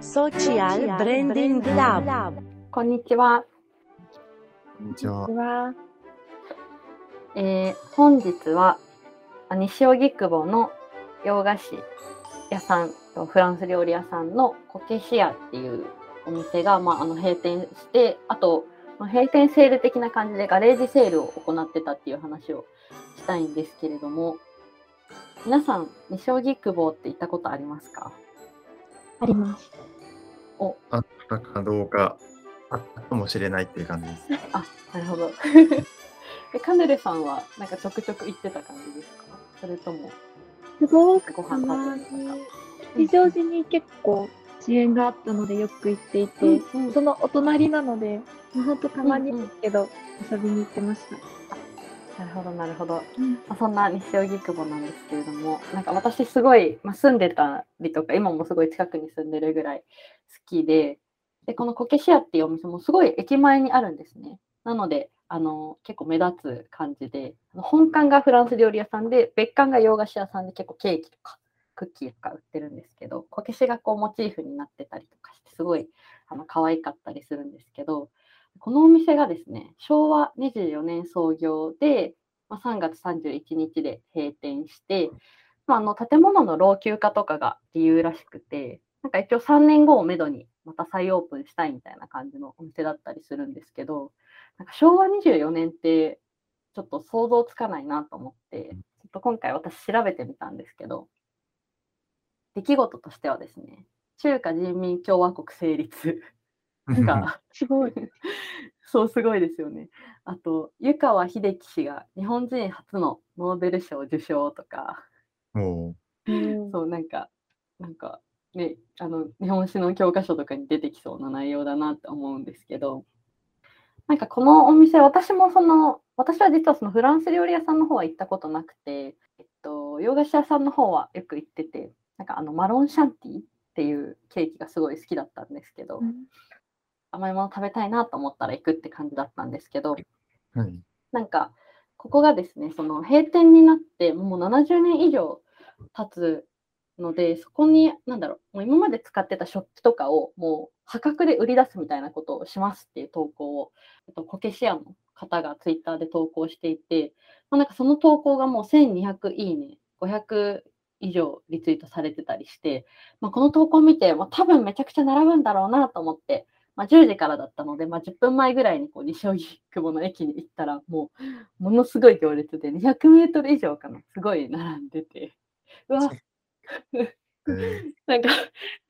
Social Branding Lab こんにちは。こんにちは。は。えー本日はあ西荻窪の洋菓子屋さんとフランス料理屋さんのコケシアっていうお店が、まあ、あの閉店してあとまあ閉店セール的な感じでガレージセールを行ってたっていう話をしたいんですけれども皆さん西荻窪って行ったことありますか？あります。あったかどうか、あったかもしれないっていう感じです。あなるほど。でカヌレさんはなんかちょくちょく行ってた感じですか？それともすごくごた飯ま食べるとか？に、吉祥寺に結構支援があったのでよく行っていて、うんうん。そのお隣なので、もうほんとたまにうんうん。ですけど、遊びに行ってました。なるほどなるほど。うん。まあ、そんな西荻窪なんですけれどもなんか私すごい、まあ、住んでたりとか今もすごい近くに住んでるぐらい好きででこのコケシアっていうお店もすごい駅前にあるんですね。なのであの結構目立つ感じで本館がフランス料理屋さんで別館が洋菓子屋さんで結構ケーキとかクッキーとか売ってるんですけどこけしがこうモチーフになってたりとかしてすごいあの可愛かったりするんですけどこのお店がですね、昭和24年創業で、まあ、3月31日で閉店して、まあ、あの建物の老朽化とかが理由らしくて、なんか一応3年後をめどにまた再オープンしたいみたいな感じのお店だったりするんですけど、なんか昭和24年ってちょっと想像つかないなと思って、ちょっと今回私調べてみたんですけど、出来事としてはですね、中華人民共和国成立。なんか、すごい。そう、すごいですよね。あと、湯川秀樹氏が日本人初のノーベル賞受賞とか、もうんそう、なんか、なんか、ね、あの、日本史の教科書とかに出てきそうな内容だなって思うんですけど、なんかこのお店、私もその、私は実はそのフランス料理屋さんの方は行ったことなくて、えっと、洋菓子屋さんの方はよく行ってて、なんかあの、マロンシャンティっていうケーキがすごい好きだったんですけど、うん甘いもの食べたいなと思ったら行くって感じだったんですけど、う、はい。なんか、ここがですね、その閉店になって、もう70年以上経つので、そこに、なんだろう、もう今まで使ってた食器とかを、もう破格で売り出すみたいなことをしますっていう投稿を、と、コケシアの方がツイッターで投稿していて、まあ、なんかその投稿がもう1200いいね、500以上リツイートされてたりして、まあ、この投稿を見て、まあ、多分めちゃくちゃ並ぶんだろうなと思って、まあ、10時からだったので、まあ、10分前ぐらいにこう西荻窪の駅に行ったら、もうものすごい行列で200メートル以上かな、すごい並んでて、うわ、えー。なんか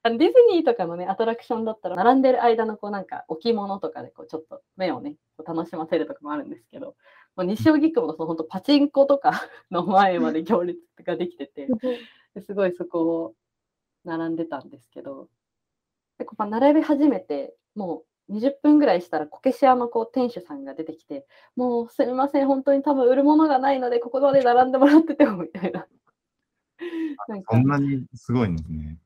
ディズニーとかのね、アトラクションだったら、並んでる間のこうなんか置物とかでこうちょっと目をね、こう楽しませるとかもあるんですけど、もう西荻窪のその本当パチンコとかの前まで行列ができてて、すごいそこを並んでたんですけど、でこうまあ並び始めて、もう20分ぐらいしたら、こけし屋のこう店主さんが出てきて、もうすみません、本当に多分売るものがないので、ここまで並んでもらっててもみたいな。なんかそんなにすごいんですね。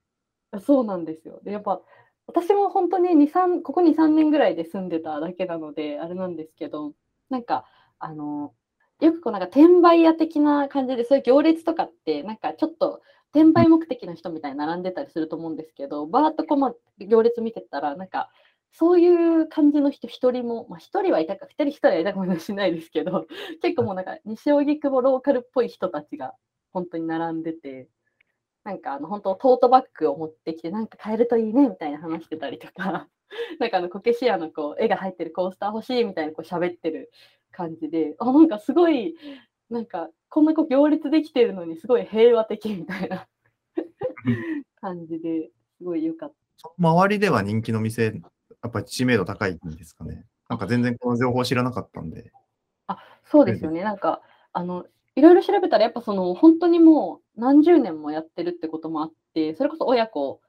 そうなんですよ。で、やっぱ私も本当に2、3、ここ2、3年ぐらいで住んでただけなので、あれなんですけど、なんか、あの、よくこうなんか転売屋的な感じで、そういう行列とかって、なんかちょっと転売目的の人みたいに並んでたりすると思うんですけど、バーっとこう、まあ、行列見てたら、なんか、そういう感じの人一人も、まあ一人はいたか、二人一人はいたかもしれないですけど、結構もうなんか西荻窪ローカルっぽい人たちが本当に並んでて、なんかあの本当トートバッグを持ってきてなんか買えるといいねみたいな話してたりとか、なんかあのコケシアのこう絵が入ってるコースター欲しいみたいなこう喋ってる感じで、あなんかすごいなんかこんなこう行列できてるのにすごい平和的みたいな 感じですごい良かった。周りでは人気の店、やっぱり知名度高いんですかね。なんか全然この情報知らなかったんで。そうですよね。なんか、あの、いろいろ調べたら、やっぱその、本当にもう何十年もやってるってこともあって、それこそ親子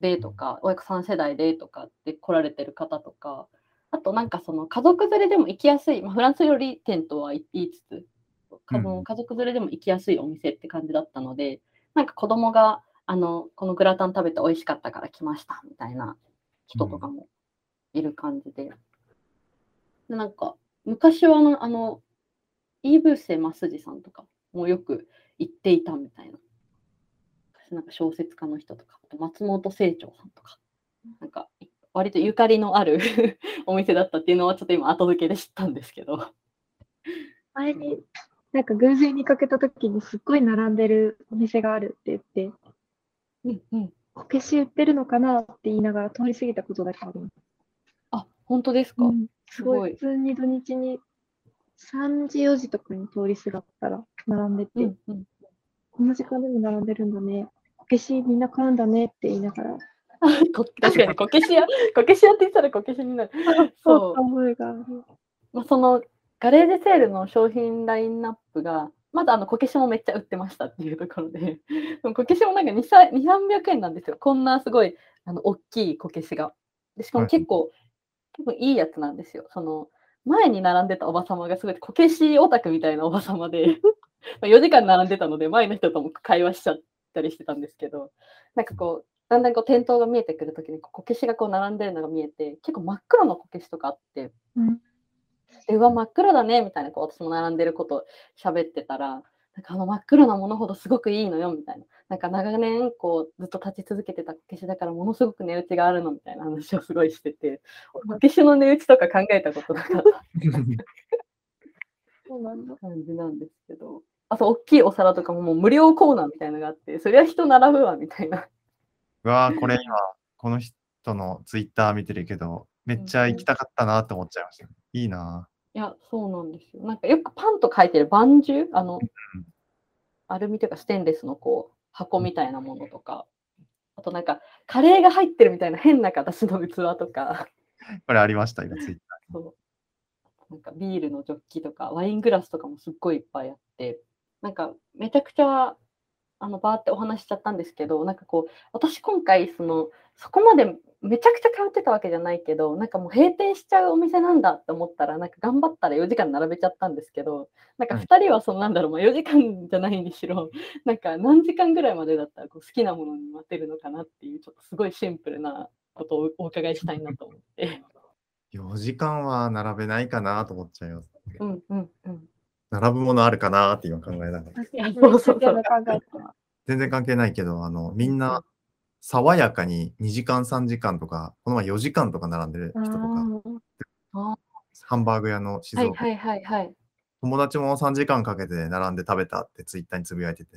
でとか、親子3世代でとかって来られてる方とか、あとなんかその家族連れでも行きやすい、まあ、フランス料理店とは言いつつ、家族連れでも行きやすいお店って感じだったので、なんか子供が、あの、このグラタン食べて美味しかったから来ましたみたいな人とかもいる感じで。でなんか、昔はあの、あの、イーブーセ・マスジさんとかもよく行っていたみたいな。なんか小説家の人とか、あと松本清張さんとかなんか割とゆかりのある お店だったっていうのはちょっと今後付けで知ったんですけど。前に、なんか偶然見かけたときにすっごい並んでるお店があるって言って、うんうん、こけし売ってるのかなって言いながら通り過ぎたことだけあります。あ本当ですか、うんすごい、すごい普通に土日に3時、4時とかに通りすがったら並んでて、うんうんこの時間でも並んでるんだね。こけしみんな買うんだねって言いながら、こ確かにこけし屋こけし屋って言ったらこけしになる。そう覚えがある。まあ、そのガレージセールの商品ラインナップが、まだあのこけしもめっちゃ売ってましたっていうところで、でもこけしもなんか2、3 300円なんですよ。こんなすごいあの大きいこけしが。でしかもはい結構、多分いいやつなんですよ。その前に並んでたおばさまがすごいこけしオタクみたいなおばさまで、まあ4時間並んでたので、前の人とも会話しちゃったりしてたんですけど、なんかこう、だんだんこう店頭が見えてくるときにこけしがこう並んでるのが見えて、結構真っ黒のこけしとかあって、うんでうわ真っ黒だねみたいなこう私も並んでること喋ってたらなんかあの真っ黒なものほどすごくいいのよみたいな。なんか長年こうずっと立ち続けてたこけしだからものすごく値打ちがあるのみたいな話をすごいしてて。こけしの値打ちとか考えたことなかった。そうなんだ。感じなんですけど。あと大きいお皿とかももう無料コーナーみたいなのがあってそりゃ人並ぶわみたいな。うわーこれ今、この人のツイッター見てるけど、めっちゃ行きたかったなって思っちゃいました。いいないやそうなんですよ。なんかよくパンと書いてる饅頭あのんアルミというかステンレスのこう箱みたいなものとか、あとなんかカレーが入ってるみたいな変な形の器とか、これありました、今ツイッタそう。なんかビールのジョッキとかワイングラスとかもすっごいいっぱいあって、なんかめちゃくちゃあのバーってお話ししちゃったんですけど、なんかこう私今回そのそこまでめちゃくちゃ通ってたわけじゃないけど、なんかもう閉店しちゃうお店なんだって思ったら、なんか頑張ったら4時間並べちゃったんですけど、なんかうん2人はそのなんだろう、まあ、4時間じゃないにしろ、なんか何時間ぐらいまでだったらこう好きなものに待てるのかなっていう、ちょっとすごいシンプルなことをお伺いしたいなと思って。ー。4時間は並べないかなと思っちゃいます。うんうんうん。並ぶものあるかなって今考えながら。全然関係ないけど、あの、みんな爽やかに2時間、3時間とか、この前4時間とか並んでる人とか、あハンバーグ屋の静岡、はいはいはいはい。友達も3時間かけて並んで食べたってツイッターにつぶやいてて、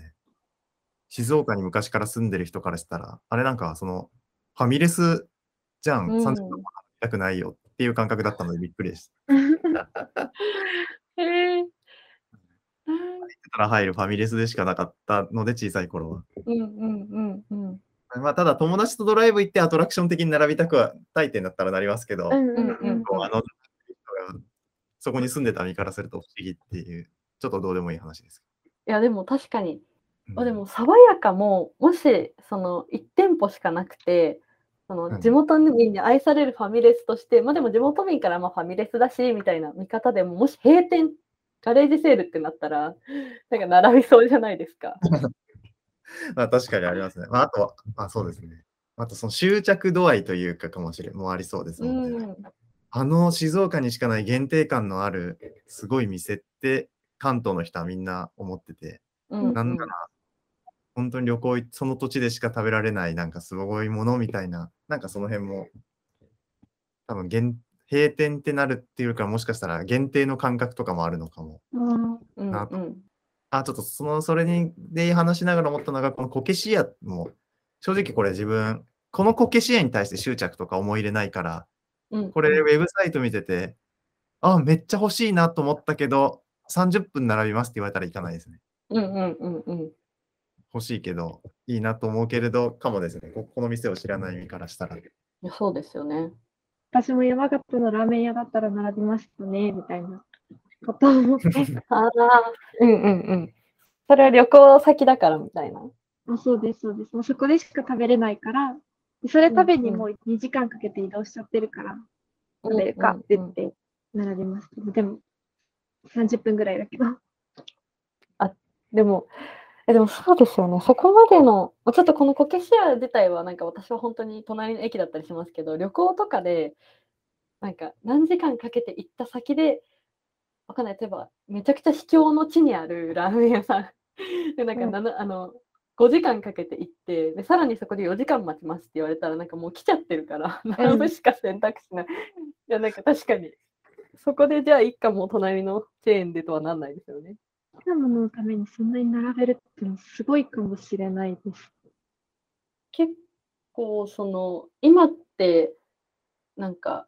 静岡に昔から住んでる人からしたら、あれなんかその、ファミレスじゃん、うん3時間も並びたくないよっていう感覚だったのでびっくりでした。へえ。たら入るファミレスでしかなかったので、小さい頃は。うんうんうんうん。まあ、ただ友達とドライブ行ってアトラクション的に並びたくはたいってなったらなりますけど、うんうんうんうん。こうあのそこに住んでた身からすると不思議っていう、ちょっとどうでもいい話です。いやでも確かに、うんあでも爽やかももしその1店舗しかなくてそうんの地元民に愛されるファミレスとして、まあでも地元民からまあファミレスだしみたいな見方でももし閉店ガレージセールってなったらなんか並びそうじゃないですか。まあ、確かにありますね。まあ、あとは、まあ、そうですね。あとその執着度合いというかかもしれん、もうありそうですうので、ん、あの静岡にしかない限定感のあるすごい店って関東の人はみんな思ってて、うんなんなら本当に旅行行その土地でしか食べられないなんかすごいものみたいな、なんかその辺も多分限閉店ってなるっていうかもしかしたら限定の感覚とかもあるのかも。うんうんなうんあ、ちょっとその、それに、で話しながら思ったのが、このこけし屋も、正直これ自分、このこけし屋に対して執着とか思い入れないから、うんこれウェブサイト見てて、あ、めっちゃ欲しいなと思ったけど、30分並びますって言われたら行かないですね。うんうんうんうん欲しいけど、いいなと思うけれど、かもですね。ここの店を知らない身からしたら。そうですよね。私も山形のラーメン屋だったら並びましたね、みたいなことを思って。ああうんうんうん。それは旅行先だからみたいな。あそうです、そうです。もうそこでしか食べれないから、でそれ食べにもう2時間かけて移動しちゃってるから、食べるかって言って並びました。でも、30分ぐらいだけど。でも、えでもそうですよね。そこまでの、ちょっとこのこけし屋自体は、なんか私は本当に隣の駅だったりしますけど、旅行とかで、なんか何時間かけて行った先で、わかんない、例えば、めちゃくちゃ秘境の地にある ラーメン屋さん。で、なんかうんあの、5時間かけて行ってでさらにそこで4時間待ちますって言われたらなんかもう来ちゃってるから並ぶしか選択肢ない。いやなんか確かにそこでじゃあ一家も隣のチェーンでとはなんないですよね。好きなもののためにそんなに並べるってのすごいかもしれないです。結構その今ってなんか、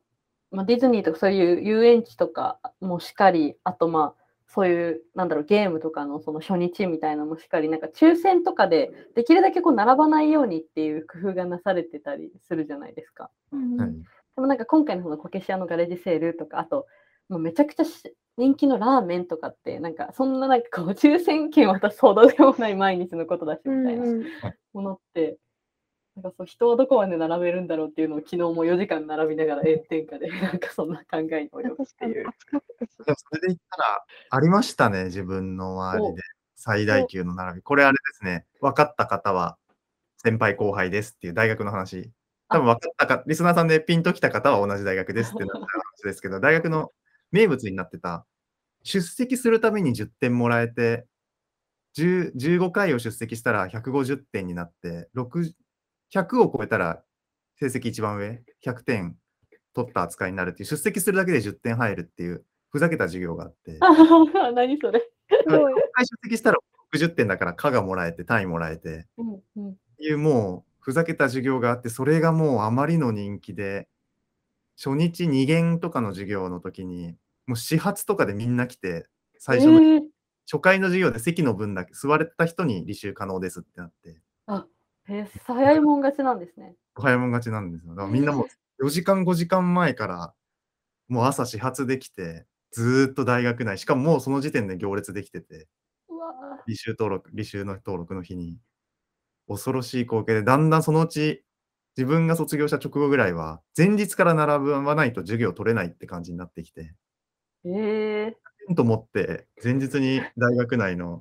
まあ、ディズニーとかそういう遊園地とかもしかりあとまあそういうなんだろうゲームとかのその初日みたいなのもしかりなんか抽選とかでできるだけこう並ばないようにっていう工夫がなされてたりするじゃないですか。うんはいでもなんか今回のそのこけし屋のガレージセールとかあともうめちゃくちゃし人気のラーメンとかってなんかそんななんかこう抽選券渡すほどでもない毎日のことだしみたいな。うんものって、なんかそう人はどこまで並べるんだろうっていうのを昨日も4時間並びながら炎天下で なんかそんな考えに及ぶっていう。それで言ったら、ありましたね、自分の周りで。最大級の並び。これあれですね、分かった方は先輩後輩ですっていう大学の話。多分分かったか、リスナーさんでピンときた方は同じ大学ですってなった話ですけど、大学の名物になってた、出席するために10点もらえて、10 15回を出席したら150点になって、6 100を超えたら成績一番上、100点取った扱いになるっていう、出席するだけで10点入るっていう、ふざけた授業があって、あ 何それ。すごい。6回出席したら60点だから、科がもらえて、単位もらえて、うんうん、っていうもう、ふざけた授業があって、それがもうあまりの人気で、初日2限とかの授業の時に、もう始発とかでみんな来て、最初の、えー。初回の授業で席の分だけ座れた人に履修可能ですってなって、えー早いもん勝ちなんですね。早いもん勝ちなんですよ。だからみんなもう4時間5時間前から、もう朝始発できて、ずーっと大学内、しかももうその時点で行列できてて、履修登録、履修の登録の日に、恐ろしい光景で、だんだんそのうち、自分が卒業した直後ぐらいは、前日から並ばないと授業取れないって感じになってきて、ーえテント持って、前日に大学内の、もう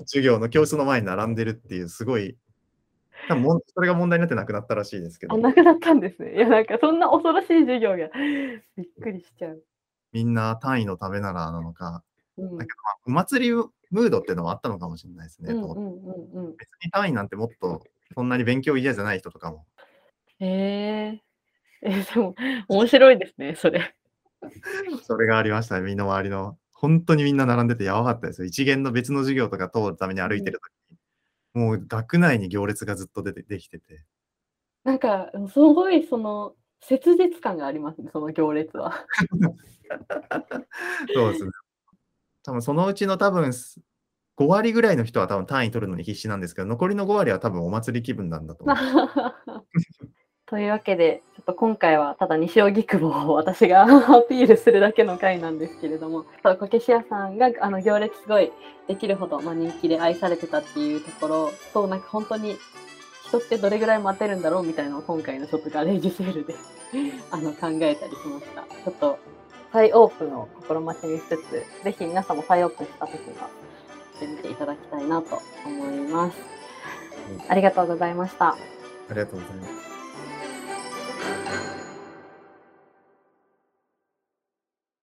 授業の教室の前に並んでるっていう、すごい、多分もんそれが問題になってなくなったらしいですけー、どあ、、なくなったんですね。いや、なんかそんな恐ろしい授業がびっくりしちゃう。みんな単位のためならなのか、うん、だけどまあお祭りムードっていうのもあったのかもしれないですね。とうんうんうんうん。別に単位なんてもっとそんなに勉強嫌じゃない人とかも、へえー。えーでも、面白いですね、それ。それがありましたね、みんな周りの。本当にみんな並んでてやばかったですよ。一元の別の授業とか通るために歩いてるときに、もう学内に行列がずっと出てできてて。なんか、すごい、その、切実感がありますね、その行列は。そうですね。多分そのうちの多分す5割ぐらいの人は多分単位取るのに必死なんですけど、残りの5割は多分お祭り気分なんだと思う。というわけで、ちょっと今回はただ西荻窪を私がアピールするだけの回なんですけれども、そうこけし屋さんがあの行列すごいできるほど、まあ、人気で愛されてたっていうところと、なんか本当に人ってどれぐらい待てるんだろうみたいなのを今回のちょっとガレージセールで あの考えたりしました。ちょっと再オープンを心待ちにしつつ、ぜひ皆さんも再オープンした時はていただきたいなと思います。ありがとうございました。ありがとうございます。